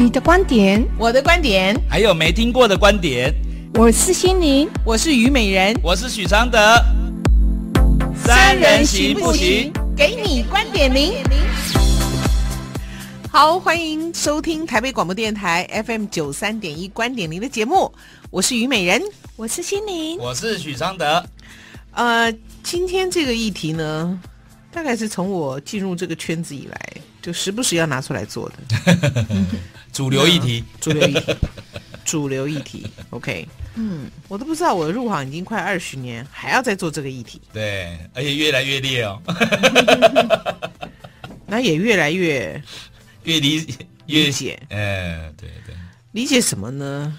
你的观点，我的观点，还有没听过的观点。我是心灵，我是虞美人，我是许常德。三人行不行？给你观点零。好，欢迎收听台北广播电台 FM 九三点一观点零的节目。我是虞美人，我是心灵，我是许常德。呃，今天这个议题呢，大概是从我进入这个圈子以来，就时不时要拿出来做的。主流议题，主流议题，主流议题。OK，嗯，我都不知道我入行已经快二十年，还要再做这个议题。对，而且越来越烈哦。那也越来越 越理越理解。嗯，对对。理解什么呢？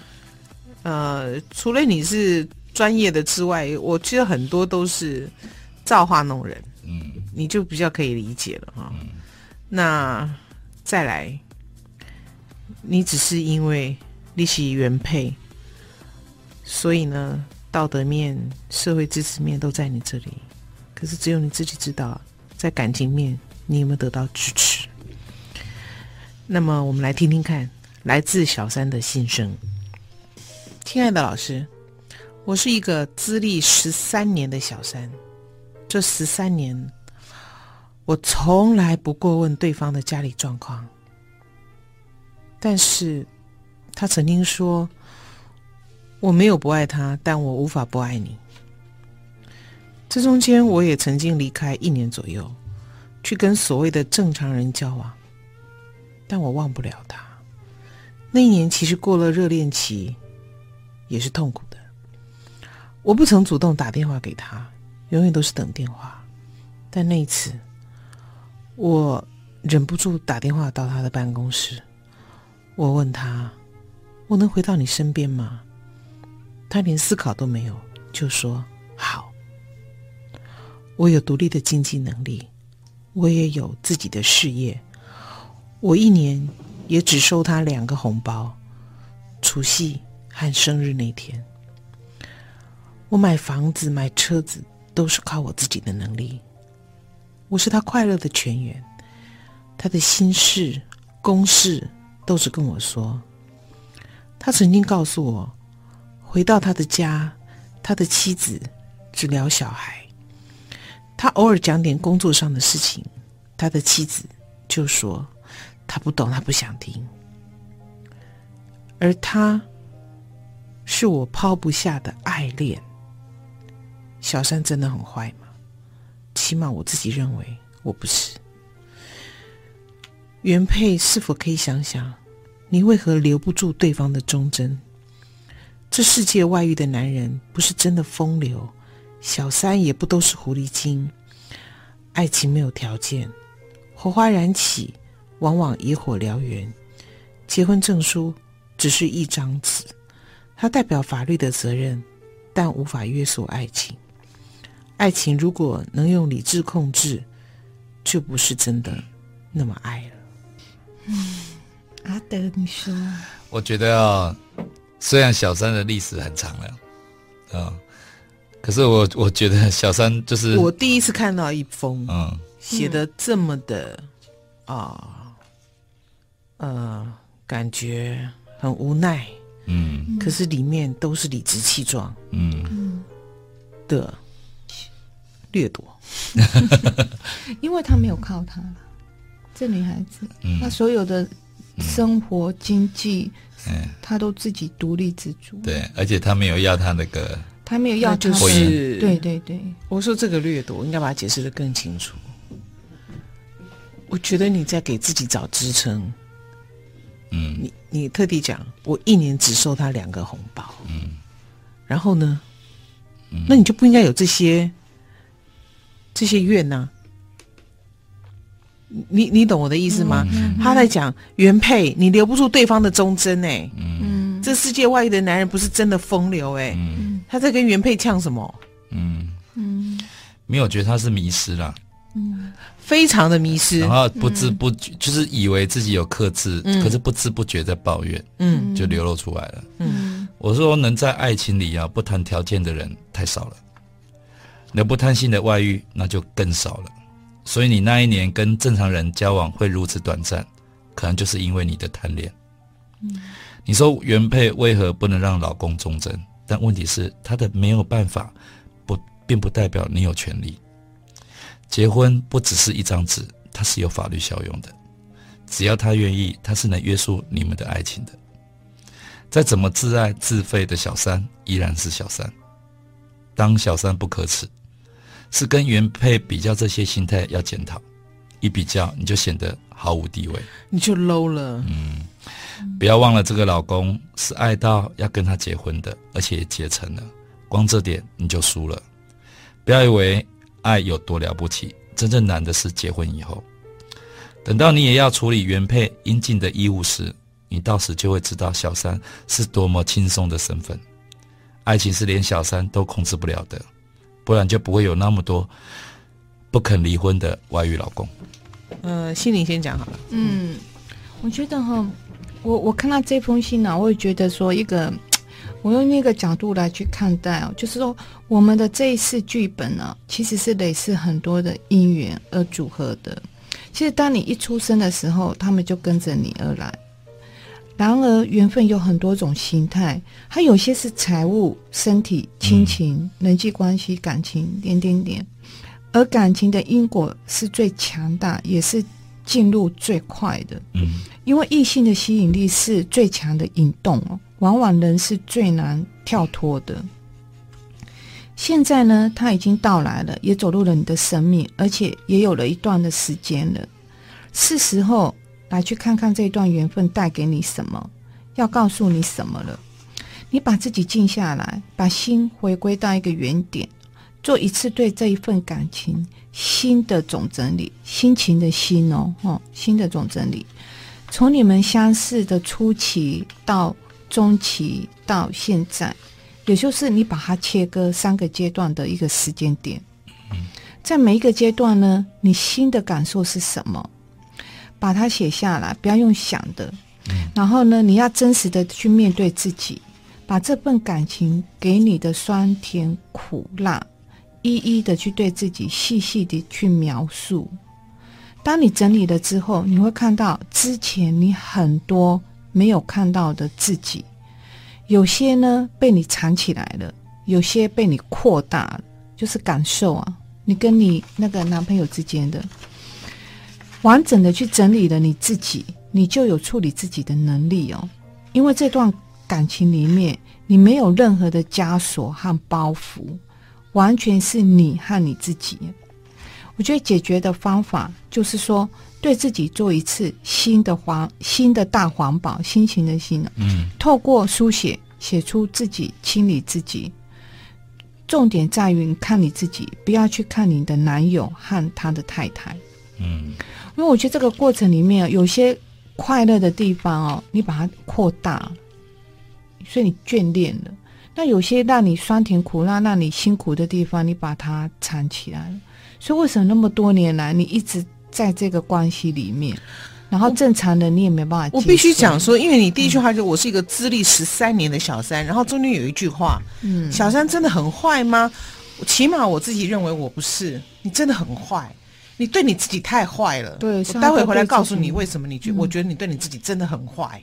呃，除了你是专业的之外，我觉得很多都是造化弄人。嗯，你就比较可以理解了哈。嗯、那再来。你只是因为利息原配，所以呢，道德面、社会支持面都在你这里，可是只有你自己知道，在感情面你有没有得到支持？那么，我们来听听看来自小三的心声。亲爱的老师，我是一个资历十三年的小三，这十三年，我从来不过问对方的家里状况。但是，他曾经说：“我没有不爱他，但我无法不爱你。”这中间，我也曾经离开一年左右，去跟所谓的正常人交往，但我忘不了他。那一年其实过了热恋期，也是痛苦的。我不曾主动打电话给他，永远都是等电话。但那一次，我忍不住打电话到他的办公室。我问他：“我能回到你身边吗？”他连思考都没有，就说：“好。”我有独立的经济能力，我也有自己的事业。我一年也只收他两个红包，除夕和生日那天。我买房子、买车子都是靠我自己的能力。我是他快乐的泉源，他的心事、公事。都是跟我说，他曾经告诉我，回到他的家，他的妻子只聊小孩，他偶尔讲点工作上的事情，他的妻子就说他不懂，他不想听。而他是我抛不下的爱恋。小三真的很坏吗？起码我自己认为我不是。原配是否可以想想？你为何留不住对方的忠贞？这世界外遇的男人不是真的风流，小三也不都是狐狸精。爱情没有条件，火花燃起，往往野火燎原。结婚证书只是一张纸，它代表法律的责任，但无法约束爱情。爱情如果能用理智控制，就不是真的那么爱了。嗯。阿德，你说？我觉得啊，虽然小三的历史很长了，啊、哦，可是我我觉得小三就是我第一次看到一封，嗯，写的这么的啊，嗯、呃，感觉很无奈，嗯，可是里面都是理直气壮，嗯的掠夺，因为他没有靠他，这女孩子，她、嗯、所有的。生活经济，嗯，他都自己独立自主。对，而且他没有要他那个，他没有要，就是对对对。我说这个掠夺，我应该把它解释的更清楚。我觉得你在给自己找支撑。嗯，你你特地讲，我一年只收他两个红包。嗯，然后呢？嗯，那你就不应该有这些这些怨呢？你你懂我的意思吗？嗯、他在讲原配，你留不住对方的忠贞哎。嗯，这世界外遇的男人不是真的风流哎。嗯，他在跟原配呛什么？嗯嗯，没有觉得他是迷失了。嗯，非常的迷失。然后不知不觉就是以为自己有克制，嗯、可是不知不觉在抱怨。嗯，就流露出来了。嗯，我说能在爱情里啊不谈条件的人太少了，能不贪心的外遇那就更少了。所以你那一年跟正常人交往会如此短暂，可能就是因为你的贪恋。嗯，你说原配为何不能让老公忠贞？但问题是他的没有办法，不并不代表你有权利。结婚不只是一张纸，它是有法律效用的。只要他愿意，他是能约束你们的爱情的。再怎么自爱自废的小三，依然是小三。当小三不可耻，是跟原配比较这些心态要检讨。一比较，你就显得毫无地位，你就 low 了。嗯，不要忘了，这个老公是爱到要跟他结婚的，而且也结成了。光这点你就输了。不要以为爱有多了不起，真正难的是结婚以后。等到你也要处理原配应尽的义务时，你到时就会知道小三是多么轻松的身份。爱情是连小三都控制不了的，不然就不会有那么多不肯离婚的外遇老公。呃，心灵先讲好了。嗯，我觉得哈，我我看到这封信呢、啊，我也觉得说一个，我用那个角度来去看待哦，就是说我们的这一次剧本呢、啊，其实是类似很多的因缘而组合的。其实当你一出生的时候，他们就跟着你而来。然而，缘分有很多种形态，它有些是财务、身体、亲情、人际关系、感情，点点点。而感情的因果是最强大，也是进入最快的。嗯，因为异性的吸引力是最强的引动哦，往往人是最难跳脱的。现在呢，他已经到来了，也走入了你的生命，而且也有了一段的时间了，是时候。来去看看这段缘分带给你什么，要告诉你什么了。你把自己静下来，把心回归到一个原点，做一次对这一份感情新的总整理，心情的心哦，哦，新的总整理。从你们相识的初期到中期到现在，也就是你把它切割三个阶段的一个时间点。在每一个阶段呢，你心的感受是什么？把它写下来，不要用想的。然后呢，你要真实的去面对自己，把这份感情给你的酸甜苦辣，一一的去对自己细细的去描述。当你整理了之后，你会看到之前你很多没有看到的自己，有些呢被你藏起来了，有些被你扩大了，就是感受啊，你跟你那个男朋友之间的。完整的去整理了你自己，你就有处理自己的能力哦。因为这段感情里面，你没有任何的枷锁和包袱，完全是你和你自己。我觉得解决的方法就是说，对自己做一次新的环、新的大环保，心情的心。嗯，透过书写写出自己，清理自己。重点在于看你自己，不要去看你的男友和他的太太。嗯。因为我觉得这个过程里面有些快乐的地方哦，你把它扩大，所以你眷恋了；那有些让你酸甜苦辣、让你辛苦的地方，你把它藏起来了。所以为什么那么多年来你一直在这个关系里面，然后正常的你也没办法？我必须讲说，因为你第一句话就我是一个资历十三年的小三，然后中间有一句话，嗯，小三真的很坏吗？起码我自己认为我不是，你真的很坏。你对你自己太坏了。对，我待会回来告诉你为什么你觉，我觉得你对你自己真的很坏。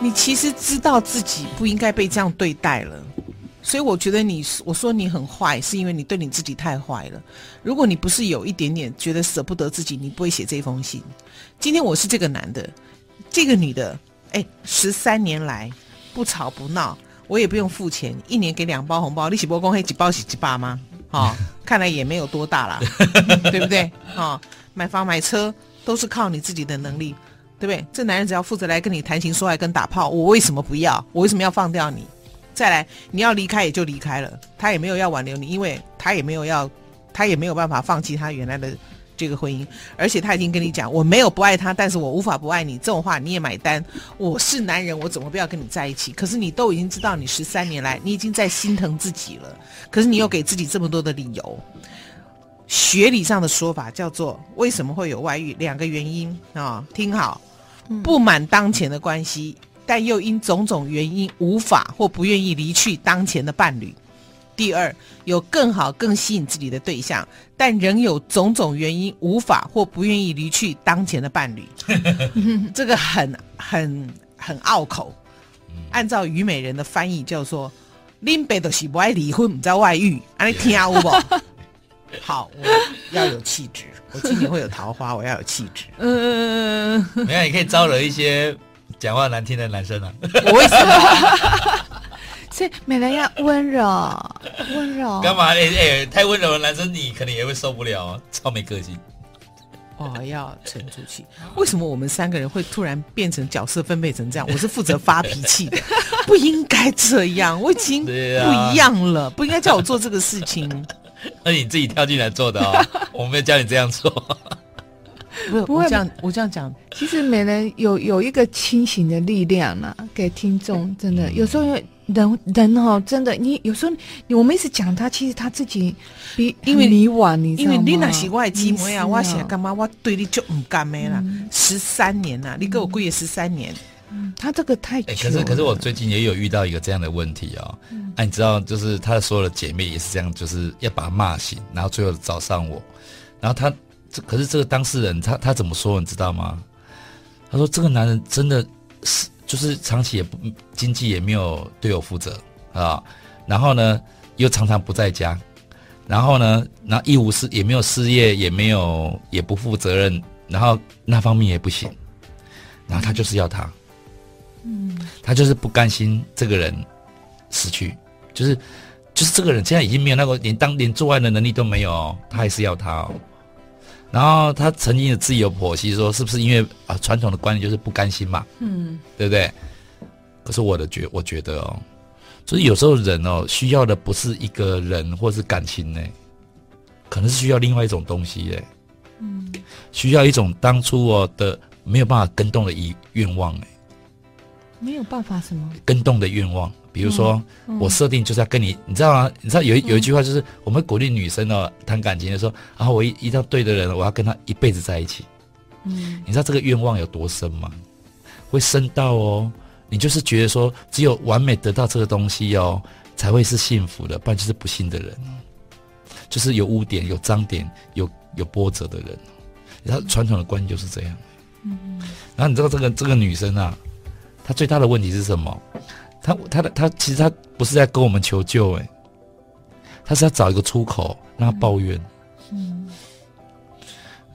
你其实知道自己不应该被这样对待了。所以我觉得你，我说你很坏，是因为你对你自己太坏了。如果你不是有一点点觉得舍不得自己，你不会写这封信。今天我是这个男的，这个女的，哎，十三年来不吵不闹，我也不用付钱，一年给两包红包，利息波公黑几包洗几爸吗？哦，看来也没有多大啦，对不对？哦，买房买车都是靠你自己的能力，对不对？这男人只要负责来跟你谈情说爱跟打炮，我为什么不要？我为什么要放掉你？再来，你要离开也就离开了，他也没有要挽留你，因为他也没有要，他也没有办法放弃他原来的这个婚姻，而且他已经跟你讲，我没有不爱他，但是我无法不爱你，这种话你也买单。我是男人，我怎么不要跟你在一起？可是你都已经知道，你十三年来你已经在心疼自己了，可是你又给自己这么多的理由。学理上的说法叫做为什么会有外遇？两个原因啊，听好，不满当前的关系。但又因种种原因无法或不愿意离去当前的伴侣。第二，有更好、更吸引自己的对象，但仍有种种原因无法或不愿意离去当前的伴侣。这个很、很、很拗口。按照虞美人的翻译叫做“林北都是不爱离婚，不在外遇”，啊，你听有不？好，我要有气质。我今年会有桃花，我要有气质。嗯，没有，你可以招惹一些讲话难听的男生啊。我为什么？所以美人要温柔，温柔。干嘛？哎、欸、哎，太温柔的男生你可能也会受不了，超没个性。哦，要沉住气。为什么我们三个人会突然变成角色分配成这样？我是负责发脾气的，不应该这样。我已经不一样了，不应该叫我做这个事情。那你自己跳进来做的哦，我没有叫你这样做。不是，不会这样，我这样讲。其实每人有有一个清醒的力量呢、啊，给听众真的有时候人人哦，真的你有时候我们一直讲他，其实他自己比因为你晚，你因为你那是我的姊妹啊，我现在干嘛？我对你就唔甘咩啦？十三年呐，你跟我过夜十三年。他这个太……可是可是我最近也有遇到一个这样的问题哦。哎，你知道，就是他的所有的姐妹也是这样，就是要把他骂醒，然后最后找上我。然后他这可是这个当事人，他他怎么说？你知道吗？他说这个男人真的是就是长期也不经济也没有对我负责啊。然后呢，又常常不在家。然后呢，然后一无事也没有事业，也没有也不负责任。然后那方面也不行。然后他就是要他。嗯，他就是不甘心这个人死去，就是就是这个人现在已经没有那个连当连做爱的能力都没有哦，他还是要他哦。然后他曾经的自己有剖析说，是不是因为啊传统的观念就是不甘心嘛？嗯，对不对？可是我的觉我觉得哦，所以有时候人哦需要的不是一个人或是感情呢，可能是需要另外一种东西哎，嗯，需要一种当初我的没有办法跟动的一愿望哎。没有办法什么跟动的愿望，比如说、嗯嗯、我设定就是要跟你，你知道吗？你知道有有一句话就是我们鼓励女生哦谈感情的时候，然后我一遇到对的人，我要跟他一辈子在一起。嗯，你知道这个愿望有多深吗？会深到哦，你就是觉得说只有完美得到这个东西哦，才会是幸福的，不然就是不幸的人，就是有污点、有脏点、有有波折的人。然后传统的观念就是这样。嗯，然后你知道这个这个女生啊。她最大的问题是什么？他他的他其实他不是在跟我们求救，哎，他是要找一个出口让他抱怨。嗯。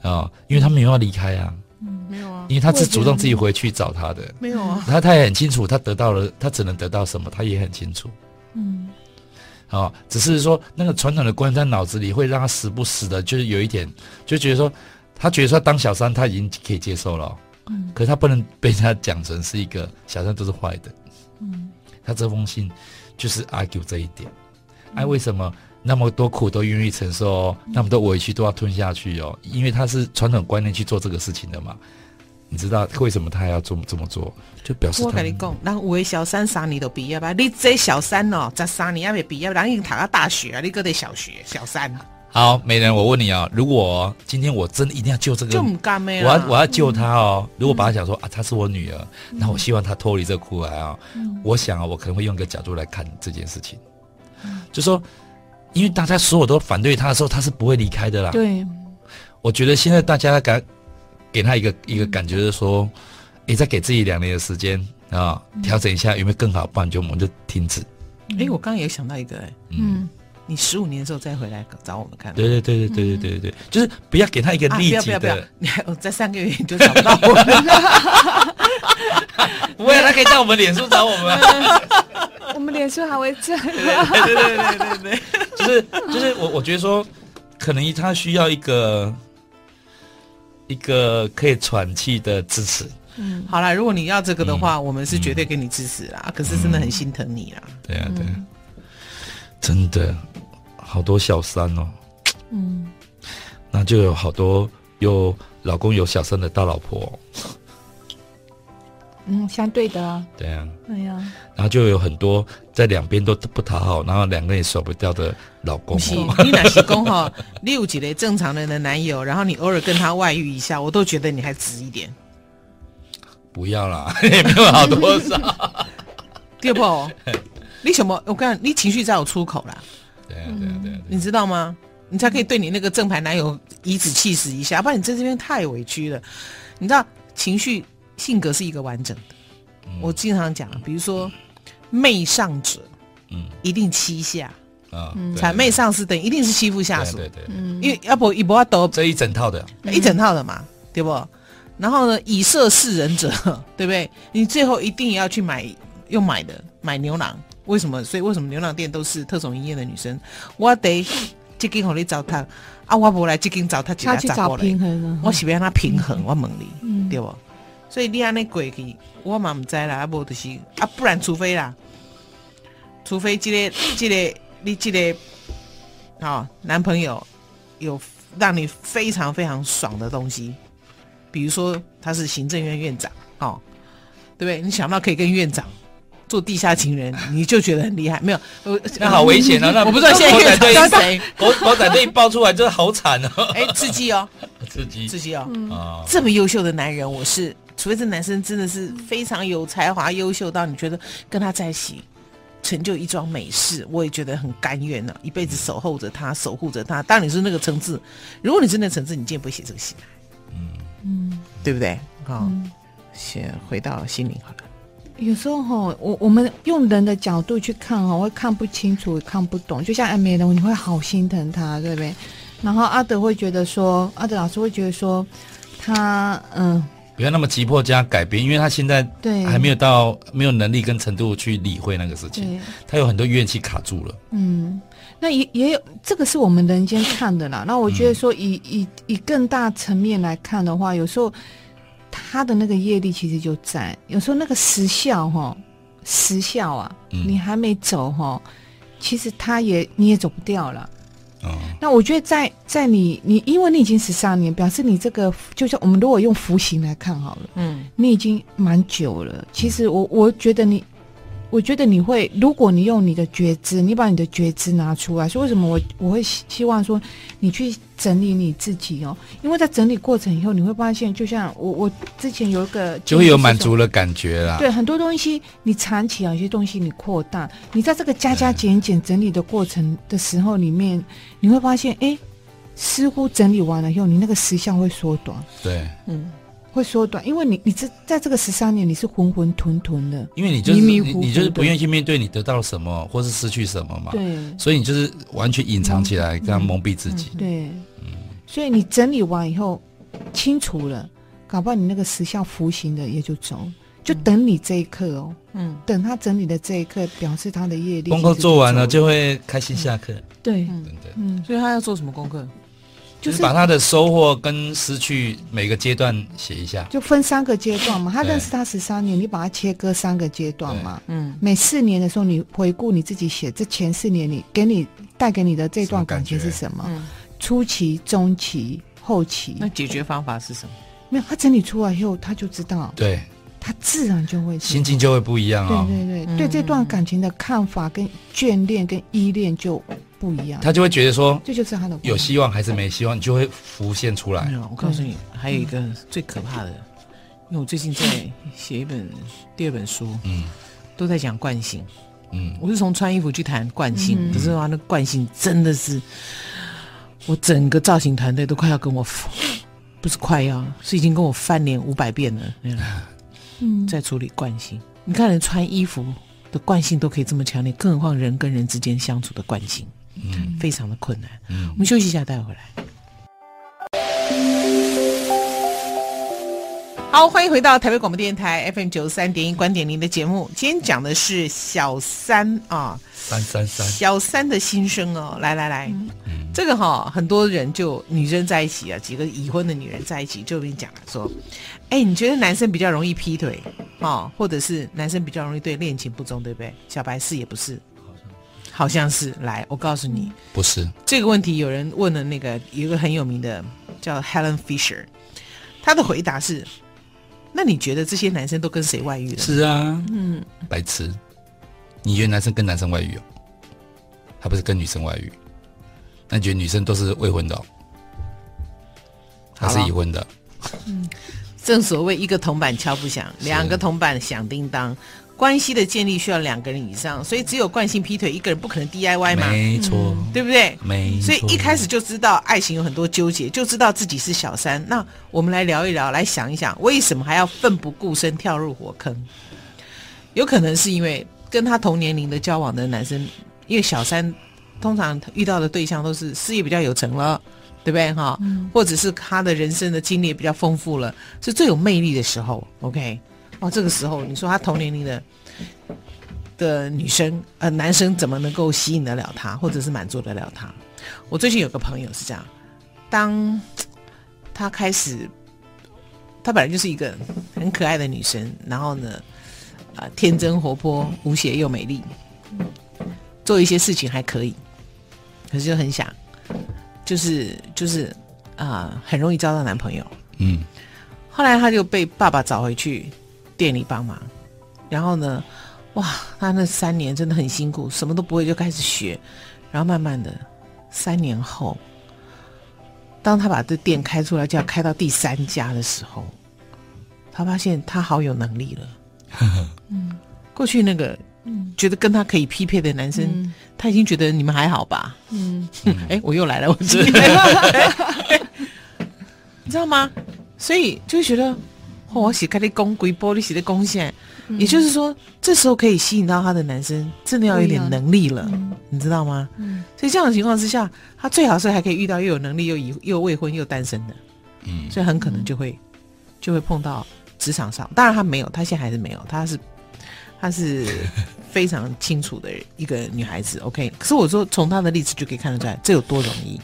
啊、哦，因为他没有要离开啊。嗯，没有啊。因为他是主动自己回去找他的。没有啊。他他也很清楚，他得到了，他只能得到什么，他也很清楚。嗯。啊、哦，只是说那个传统的观念在脑子里会让他时不时的，就是有一点，就觉得说，他觉得说当小三他已经可以接受了。嗯，可是他不能被他讲成是一个小三都是坏的。嗯，他这封信就是 argue 这一点。哎、为什么那么多苦都愿意承受，嗯、那么多委屈都要吞下去哦？因为他是传统观念去做这个事情的嘛。你知道为什么他要这么这么做？就表示我跟你讲，那有的小三三年都毕业吧？你这小三哦，十三年还没毕业，人已经读到大学啊，你搁在小学小三。好，美人，我问你啊，如果今天我真的一定要救这个，我要我要救他哦。嗯、如果把他想说啊，她是我女儿，那、嗯、我希望她脱离这个苦海啊。嗯、我想啊，我可能会用一个角度来看这件事情，嗯、就说，因为大家所有都反对他的时候，他是不会离开的啦。对，我觉得现在大家给给他一个一个感觉，就是说，你、嗯、再给自己两年的时间啊，调整一下有没有更好，不然就我们就停止。哎、嗯，我刚刚也想到一个、欸，哎，嗯。你十五年之后再回来找我们看。对对对对对对对对，就是不要给他一个立即的。啊、不要不要不要！你还 在三个月你就找不到我们。不会，他可以在我们脸书找我们。我们脸书还会在。对对对对对对，就是就是我我觉得说，可能他需要一个一个可以喘气的支持。嗯，好啦，如果你要这个的话，嗯、我们是绝对给你支持啦。嗯、可是真的很心疼你啦。对啊对啊，真的。好多小三哦，嗯，那就有好多有老公有小三的大老婆，嗯，相对的啊，对啊，对呀，然后就有很多在两边都不讨好，然后两个人也甩不掉的老公。是你哪是公哈？你 有几个正常人的男友，然后你偶尔跟他外遇一下，我都觉得你还值一点。不要啦，也没有好多少。对不？你什么？我看你讲，你情绪才有出口啦。对啊，对啊，对啊，你知道吗？你才可以对你那个正牌男友颐指气使一下，不然你在这边太委屈了。你知道，情绪性格是一个完整的。嗯、我经常讲，比如说，媚上者，嗯，一定欺下。啊，谄媚上司等一定是欺负下属，对对，因为要不一不要都这一整套的，一整套的嘛，对不？然后呢，以色示人者，对不对？你最后一定要去买，用买的买牛郎，为什么？所以为什么牛郎店都是特种营业的女生？我得这间和你找他啊，我不来这间找他，他去找平衡，我喜欢让他平衡，我问你，对不？所以你安尼过去，我嘛唔知啦，啊无就是啊，不然除非啦，除非这个这个。你这个，好男朋友有让你非常非常爽的东西，比如说他是行政院院长，哦，对不对？你想到可以跟院长做地下情人，你就觉得很厉害。没有，那好危险啊！那我不知道现在院长是谁，狗狗仔队一爆出来，真的好惨哦！哎，刺激哦，刺激，刺激哦！啊，这么优秀的男人，我是除非这男生真的是非常有才华、优秀到你觉得跟他在一起。成就一桩美事，我也觉得很甘愿呢、啊，一辈子守候着他，守护着他。当你是那个层次，如果你是那个层次，你今天不会写这个戏来，嗯嗯，对不对？好、嗯，先回到心灵好了。有时候哈，我我们用人的角度去看哈，会看不清楚，看不懂。就像艾美人，你会好心疼他，对不对？然后阿德会觉得说，阿德老师会觉得说，他嗯。不要那么急迫加改变，因为他现在对还没有到没有能力跟程度去理会那个事情，他有很多怨气卡住了。嗯，那也也有这个是我们人间看的啦。那我觉得说以，以以以更大层面来看的话，有时候他的那个业力其实就在，有时候那个时效哈，时效啊，嗯、你还没走哈，其实他也你也走不掉了。哦，那我觉得在在你你，因为你已经十三年，表示你这个就像我们如果用服刑来看好了，嗯，你已经蛮久了。其实我我觉得你。我觉得你会，如果你用你的觉知，你把你的觉知拿出来，所以为什么我我会希望说你去整理你自己哦？因为在整理过程以后，你会发现，就像我我之前有一个就会有满足的感觉啦。对，很多东西你藏起来，有些东西你扩大，你在这个加加减减整理的过程的时候里面，你会发现，哎，似乎整理完了以后，你那个时效会缩短。对，嗯。会缩短，因为你你这在这个十三年你是浑浑沌沌的，因为你就是迷迷糊糊你就是不愿意去面对你得到了什么或是失去什么嘛，对，所以你就是完全隐藏起来，这样蒙蔽自己。嗯嗯、对，嗯，所以你整理完以后清楚了，搞不好你那个时效服刑的也就走，就等你这一刻哦，嗯，等他整理的这一刻，表示他的业力功课做完了就会开心下课。嗯、对，嗯，嗯，所以他要做什么功课？就是把他的收获跟失去每个阶段写一下，就分三个阶段嘛。他认识他十三年，你把它切割三个阶段嘛。嗯，每四年的时候，你回顾你自己写这前四年，你给你带给你的这段感情是什么？嗯，初期、中期、后期。那解决方法是什么？没有，他整理出来以后，他就知道。对。他自然就会心情就会不一样啊。对对对，对这段感情的看法跟眷恋跟依恋就不一样。他就会觉得说，这就是他的有希望还是没希望，你就会浮现出来。我告诉你，还有一个最可怕的，因为我最近在写一本第二本书，嗯，都在讲惯性，嗯，我是从穿衣服去谈惯性，可是话那惯性真的是，我整个造型团队都快要跟我，不是快要，是已经跟我翻脸五百遍了。嗯，在处理惯性，你看人穿衣服的惯性都可以这么强烈，更何况人跟人之间相处的惯性，嗯，非常的困难。嗯，我们休息一下，待会回来。好，欢迎回到台北广播电台 FM 九三点一观点您的节目。今天讲的是小三啊，三三三，小三的心声哦。来来来，嗯，这个哈、哦，很多人就女生在一起啊，几个已婚的女人在一起，就跟你讲了说。哎，你觉得男生比较容易劈腿哦，或者是男生比较容易对恋情不忠，对不对？小白是也不是，好像是。来，我告诉你，不是这个问题。有人问了那个有一个很有名的叫 Helen Fisher，他的回答是：那你觉得这些男生都跟谁外遇了？是啊，嗯，白痴，你觉得男生跟男生外遇哦？他不是跟女生外遇？那你觉得女生都是未婚的哦？还是已婚的？嗯。正所谓一个铜板敲不响，两个铜板响叮当。关系的建立需要两个人以上，所以只有惯性劈腿，一个人不可能 DIY 嘛，没错、嗯，对不对？没错。所以一开始就知道爱情有很多纠结，就知道自己是小三。那我们来聊一聊，来想一想，为什么还要奋不顾身跳入火坑？有可能是因为跟他同年龄的交往的男生，因为小三通常遇到的对象都是事业比较有成了，对不对？哈、嗯，或者是他的人生的经历比较丰富了，是最有魅力的时候。OK。哦，这个时候你说他同年龄的的女生呃男生怎么能够吸引得了他，或者是满足得了他？我最近有个朋友是这样，当他开始，他本来就是一个很可爱的女生，然后呢，啊、呃，天真活泼、无邪又美丽，做一些事情还可以，可是就很想，就是就是啊、呃，很容易交到男朋友。嗯，后来他就被爸爸找回去。店里帮忙，然后呢，哇，他那三年真的很辛苦，什么都不会就开始学，然后慢慢的，三年后，当他把这店开出来，就要开到第三家的时候，他发现他好有能力了。嗯，过去那个觉得跟他可以匹配的男生，嗯、他已经觉得你们还好吧？嗯，哎，我又来了，我知道，你知道吗？所以就会觉得。我写开的公龟玻璃写的贡献，也就是说，这时候可以吸引到他的男生，真的要有点能力了，嗯、你知道吗？嗯、所以这样的情况之下，他最好是还可以遇到又有能力又已又未婚又单身的，嗯，所以很可能就会就会碰到职场上，当然他没有，他现在还是没有，他是他是非常清楚的一个女孩子，OK。可是我说从他的例子就可以看得出来，这有多容易。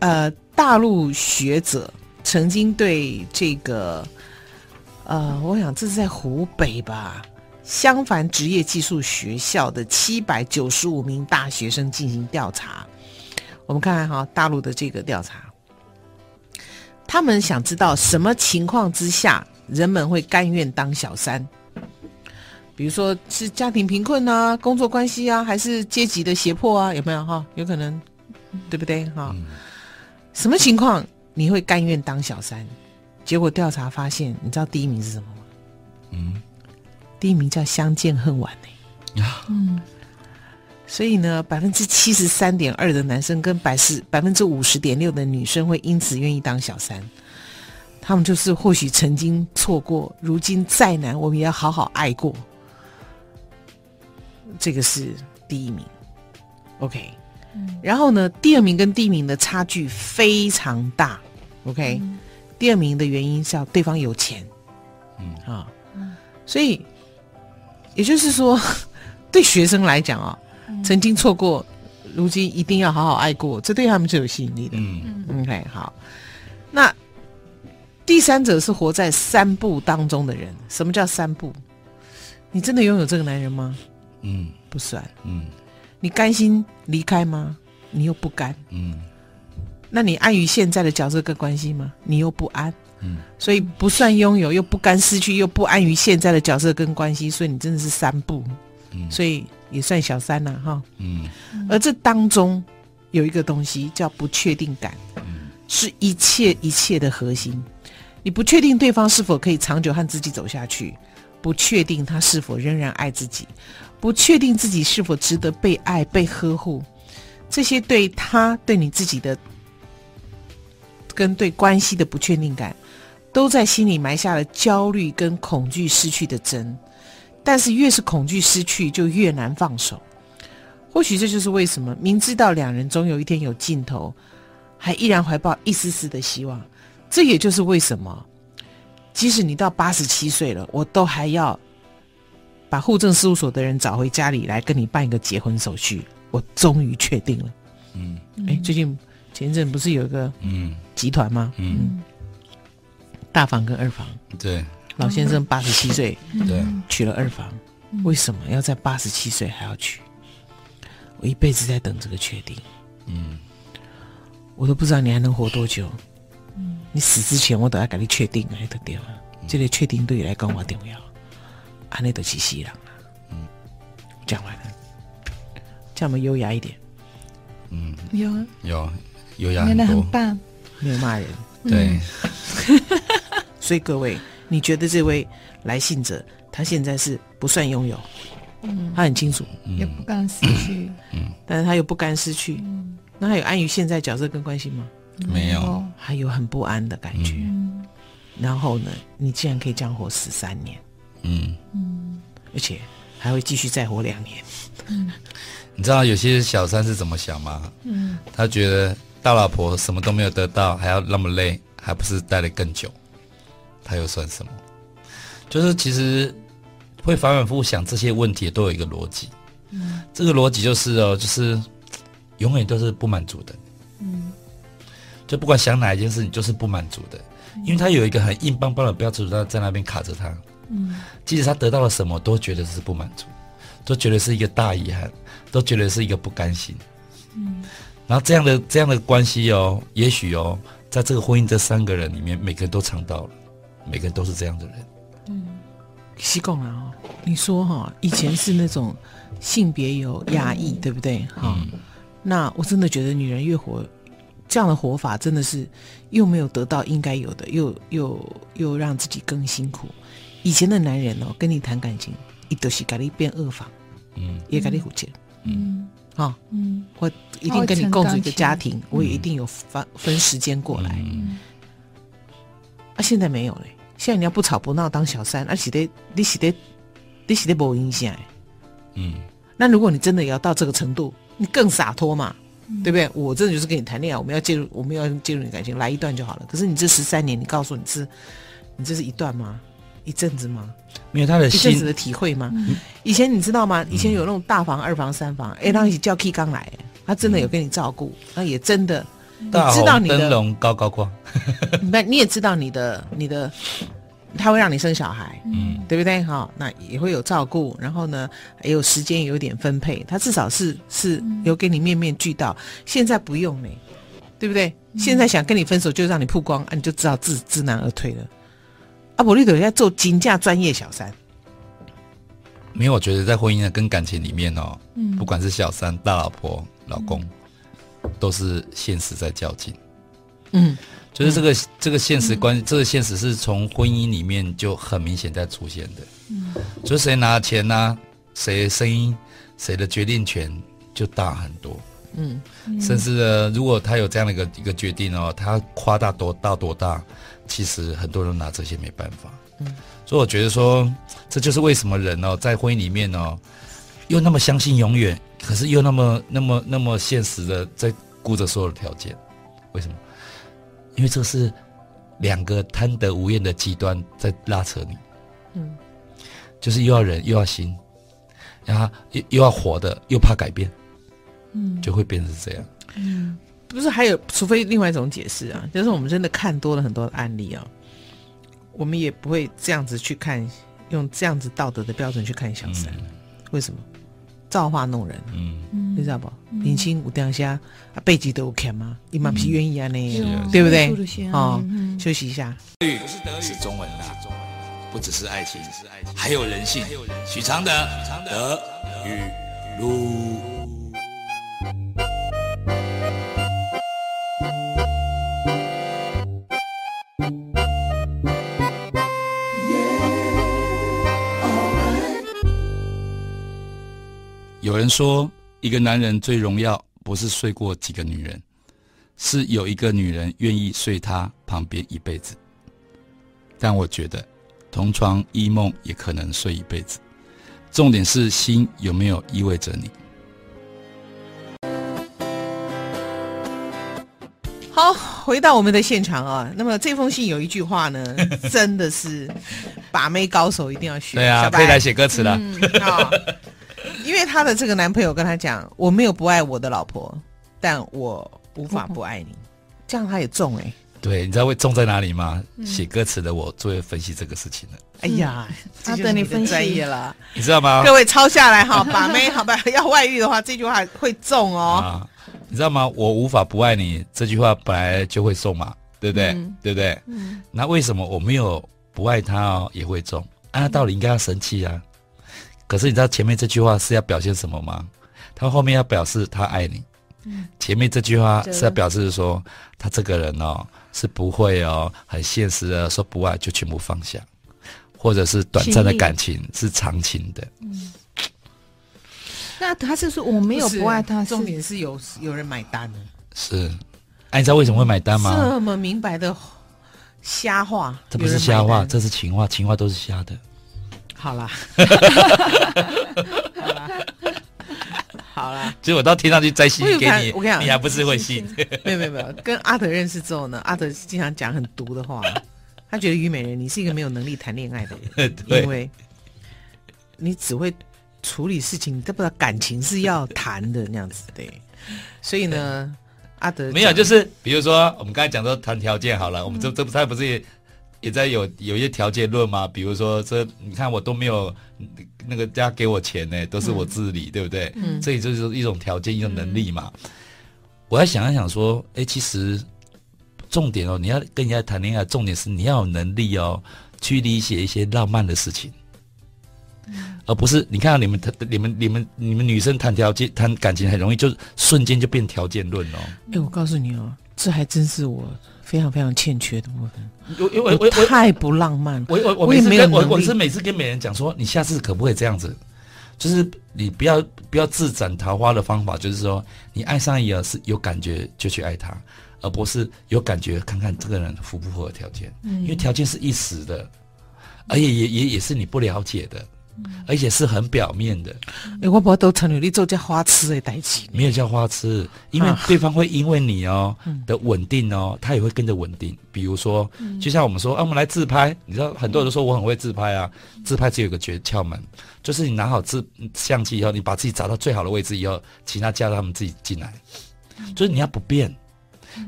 呃，大陆学者曾经对这个。呃，我想这是在湖北吧，襄樊职业技术学校的七百九十五名大学生进行调查。我们看看哈，大陆的这个调查，他们想知道什么情况之下人们会甘愿当小三？比如说是家庭贫困啊，工作关系啊，还是阶级的胁迫啊？有没有哈？有可能，对不对哈？什么情况你会甘愿当小三？结果调查发现，你知道第一名是什么吗？嗯，第一名叫相见恨晚呢。啊，嗯，所以呢，百分之七十三点二的男生跟百十百分之五十点六的女生会因此愿意当小三。他们就是或许曾经错过，如今再难，我们也要好好爱过。这个是第一名。OK，嗯，然后呢，第二名跟第一名的差距非常大。OK。嗯第二名的原因是要对方有钱，嗯啊，所以也就是说，对学生来讲啊，曾经错过，如今一定要好好爱过，这对他们是有吸引力的。嗯，OK，好。那第三者是活在三步当中的人。什么叫三步？你真的拥有这个男人吗？嗯，不算。嗯，你甘心离开吗？你又不甘。嗯。那你安于现在的角色跟关系吗？你又不安，嗯，所以不算拥有，又不甘失去，又不安于现在的角色跟关系，所以你真的是三不，嗯，所以也算小三了，哈，嗯，而这当中有一个东西叫不确定感，嗯，是一切一切的核心。你不确定对方是否可以长久和自己走下去，不确定他是否仍然爱自己，不确定自己是否值得被爱、被呵护，这些对他对你自己的。跟对关系的不确定感，都在心里埋下了焦虑跟恐惧失去的针。但是越是恐惧失去，就越难放手。或许这就是为什么明知道两人总有一天有尽头，还依然怀抱一丝丝的希望。这也就是为什么，即使你到八十七岁了，我都还要把户政事务所的人找回家里来跟你办一个结婚手续。我终于确定了。嗯，哎，最近。前阵不是有一个嗯集团吗？嗯，嗯，大房跟二房，对，老先生八十七岁，对，娶了二房，为什么要在八十七岁还要娶？我一辈子在等这个确定，嗯，我都不知道你还能活多久，嗯，你死之前我都要给你确定，还得掉啊，这个确定对你来讲我重要，安内都是死人啊，嗯，讲完了，这样我们优雅一点，嗯，有啊，有。有演的很棒，没有骂人，对。所以各位，你觉得这位来信者他现在是不算拥有，嗯，他很清楚，也不甘失去，嗯，但是他又不甘失去，嗯，那他有安于现在角色跟关系吗？没有，还有很不安的感觉。嗯，然后呢，你竟然可以这样活十三年，嗯嗯，而且还会继续再活两年。嗯，你知道有些小三是怎么想吗？嗯，他觉得大老婆什么都没有得到，还要那么累，还不是待得更久？他又算什么？就是其实会反反复复想这些问题，都有一个逻辑。嗯，这个逻辑就是哦，就是永远都是不满足的。嗯，就不管想哪一件事，你就是不满足的，因为他有一个很硬邦邦的标准在在那边卡着他。嗯，即使他得到了什么，都觉得是不满足。都觉得是一个大遗憾，都觉得是一个不甘心。嗯，然后这样的这样的关系哦，也许哦，在这个婚姻这三个人里面，每个人都尝到了，每个人都是这样的人。嗯，西贡啊，你说哈、哦，以前是那种性别有压抑，对不对？哈、嗯，那我真的觉得女人越活这样的活法，真的是又没有得到应该有的，又又又让自己更辛苦。以前的男人哦，跟你谈感情。一都是给你变二房，嗯，也给你付钱，嗯，好，嗯，我一定跟你共组一个家庭，我也一定有分分时间过来，嗯，啊，现在没有嘞，现在你要不吵不闹当小三，而且得你是得你是得没影响，嗯，那如果你真的要到这个程度，你更洒脱嘛，对不对？我真的就是跟你谈恋爱，我们要介入，我们要介入你感情，来一段就好了。可是你这十三年，你告诉你是，你这是一段吗？一阵子吗？没有他的心一阵子的体会吗？嗯、以前你知道吗？以前有那种大房、嗯、二房、三房，哎，让一起叫 K 刚来，他真的有跟你照顾，那、嗯、也真的，你知道你的灯笼高高挂，那你也知道你的你的，他会让你生小孩，嗯，对不对？好，那也会有照顾，然后呢，也有时间有点分配，他至少是是有给你面面俱到。现在不用呢，对不对？嗯、现在想跟你分手，就让你曝光，啊，你就知道知知难而退了。阿伯利德在做金价专业小三，没有，我觉得在婚姻的跟感情里面哦，嗯，不管是小三、大老婆、老公，嗯、都是现实在较劲，嗯，就是这个、嗯、这个现实关，嗯、这个现实是从婚姻里面就很明显在出现的，嗯，就是谁拿钱呢、啊？谁声音、谁的决定权就大很多，嗯，甚至呢，如果他有这样的一个一个决定哦，他夸大多大多大。其实很多人拿这些没办法，嗯，所以我觉得说，这就是为什么人哦，在婚姻里面哦，又那么相信永远，可是又那么那么那么现实的在顾着所有的条件，为什么？因为这是两个贪得无厌的极端在拉扯你，嗯，就是又要忍又要心，然后又又要活的又怕改变，嗯，就会变成这样，嗯。不是还有，除非另外一种解释啊，就是我们真的看多了很多的案例啊，我们也不会这样子去看，用这样子道德的标准去看小三，嗯、为什么？造化弄人，嗯，你知道不？年轻无当下啊，背脊都有看吗？你妈不是愿意啊？呢，对不对？哦，嗯、休息一下。德语是中文的，不只是爱情，还有人性。许常德，德语路。有人说，一个男人最荣耀不是睡过几个女人，是有一个女人愿意睡他旁边一辈子。但我觉得，同床异梦也可能睡一辈子。重点是心有没有依偎着你。好，回到我们的现场啊。那么这封信有一句话呢，真的是把妹高手一定要学。对啊，可以来写歌词了。嗯，好。因为她的这个男朋友跟她讲：“我没有不爱我的老婆，但我无法不爱你。”这样他也中哎、欸。对，你知道会中在哪里吗？写、嗯、歌词的我最会分析这个事情了。哎呀，他等你分析专业了，你知道吗？各位抄下来哈，把妹好吧？要外遇的话，这句话会中哦。啊，你知道吗？我无法不爱你这句话本来就会中嘛，对不对？嗯、对不对？嗯。那为什么我没有不爱他哦也会中？按、啊、道理应该要生气啊。可是你知道前面这句话是要表现什么吗？他后面要表示他爱你，前面这句话是要表示说，他这个人哦是不会哦很现实的说不爱就全部放下，或者是短暂的感情是长情的。嗯，那他是说我没有不爱他，重点是有有人买单的。是，哎，你知道为什么会买单吗？这么明白的瞎话，这不是瞎话，这是情话，情话都是瞎的。好啦，好啦，好啦。其实我倒听上去再信给你，我跟你讲，你还不是会信。没有没有没有，跟阿德认识之后呢，阿德经常讲很毒的话。他觉得虞美人，你是一个没有能力谈恋爱的人，因为你只会处理事情，你都不知道感情是要谈的那样子。对，所以呢，阿德没有，就是比如说我们刚才讲说谈条件好了，我们这这不他不是也。在有有一些条件论嘛，比如说这你看我都没有那个家给我钱呢，都是我自理，嗯、对不对？嗯，这也就是一种条件，一种能力嘛。嗯、我要想一想说，哎，其实重点哦，你要跟人家谈恋爱，重点是你要有能力哦，去理解一些浪漫的事情，嗯、而不是你看到你们谈你们你们你们女生谈条件谈感情很容易，就瞬间就变条件论哦。哎，我告诉你哦，这还真是我。非常非常欠缺的部分，我我我太不浪漫。我我我也没有，我我是每次跟美人讲说，你下次可不可以这样子？就是你不要不要自斩桃花的方法，就是说你爱上一个是有感觉就去爱他，而不是有感觉看看这个人符不符合条件。嗯，因为条件是一时的，而且也也也是你不了解的。而且是很表面的，哎，我不都成了你做叫花痴的代志，没有叫花痴，因为对方会因为你哦的稳定哦，他也会跟着稳定。比如说，就像我们说，啊，我们来自拍，你知道很多人都说我很会自拍啊，自拍只有一个诀窍门，就是你拿好自相机以后，你把自己找到最好的位置以后，其他叫他们自己进来，就是你要不变，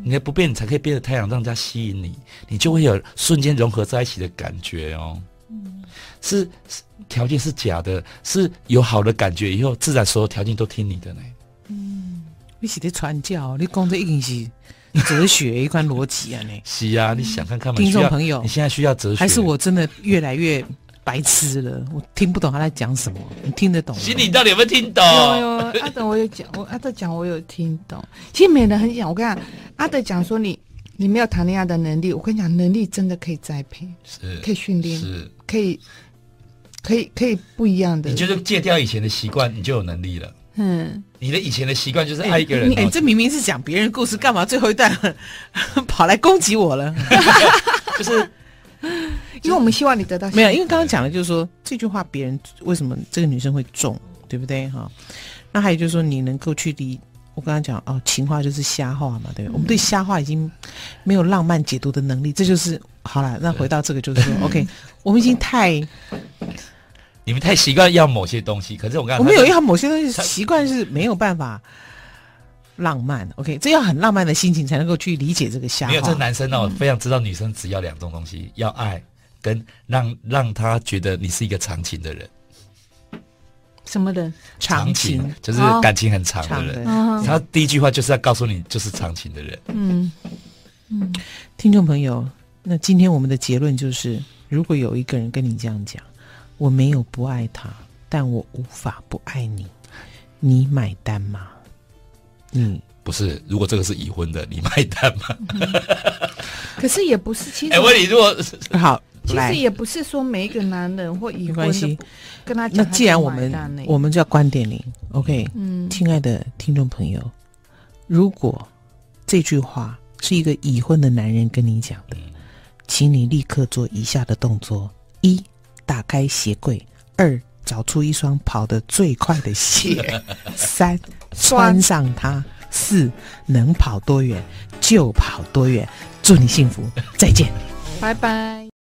你要不变，你才可以变得太阳，让人家吸引你，你就会有瞬间融合在一起的感觉哦。是条件是假的，是有好的感觉以后，自然所有条件都听你的呢。嗯，你是在传教，你讲的一定是哲学一关逻辑啊？呢？是啊，你想看看嘛？听众朋友，你现在需要哲学，还是我真的越来越白痴了？我听不懂他在讲什么，你听得懂吗？心里到底有没有听懂？有有，阿德我有讲，我阿德讲我有听懂。其实美人很讲，我跟你讲，阿德讲说你你没有谈恋爱的能力，我跟你讲，能力真的可以栽培，是可以训练，是可以。可以可以不一样的，你就是戒掉以前的习惯，你就有能力了。嗯，你的以前的习惯就是爱一个人。哎，这明明是讲别人故事，干嘛最后一段跑来攻击我了？就是 因为我们希望你得到没有，因为刚刚讲的就是说这句话，别人为什么这个女生会中，对不对？哈，那还有就是说你能够去理我刚刚讲哦，情话就是瞎话嘛，对？我们对瞎话已经没有浪漫解读的能力，这就是好了。那回到这个就是说，OK，我们已经太。你们太习惯要某些东西，可是我刚我们有要某些东西习惯是没有办法浪漫。OK，这要很浪漫的心情才能够去理解这个瞎话。没有，这男生呢，我非常知道女生只要两种东西：嗯、要爱，跟让让他觉得你是一个长情的人。什么人？长情就是感情很长的人。哦、他第一句话就是要告诉你，就是长情的人。嗯嗯，听众朋友，那今天我们的结论就是：如果有一个人跟你这样讲。我没有不爱他，但我无法不爱你。你买单吗？嗯，不是。如果这个是已婚的，你买单吗？嗯、可是也不是。其实，哎，问你，如果好，其实也不是说每一个男人或已婚的跟他讲。那既然我们我们就要观点零，OK？嗯，亲爱的听众朋友，如果这句话是一个已婚的男人跟你讲的，请你立刻做以下的动作：一。打开鞋柜，二找出一双跑得最快的鞋，三穿上它，四能跑多远就跑多远。祝你幸福，再见，拜拜。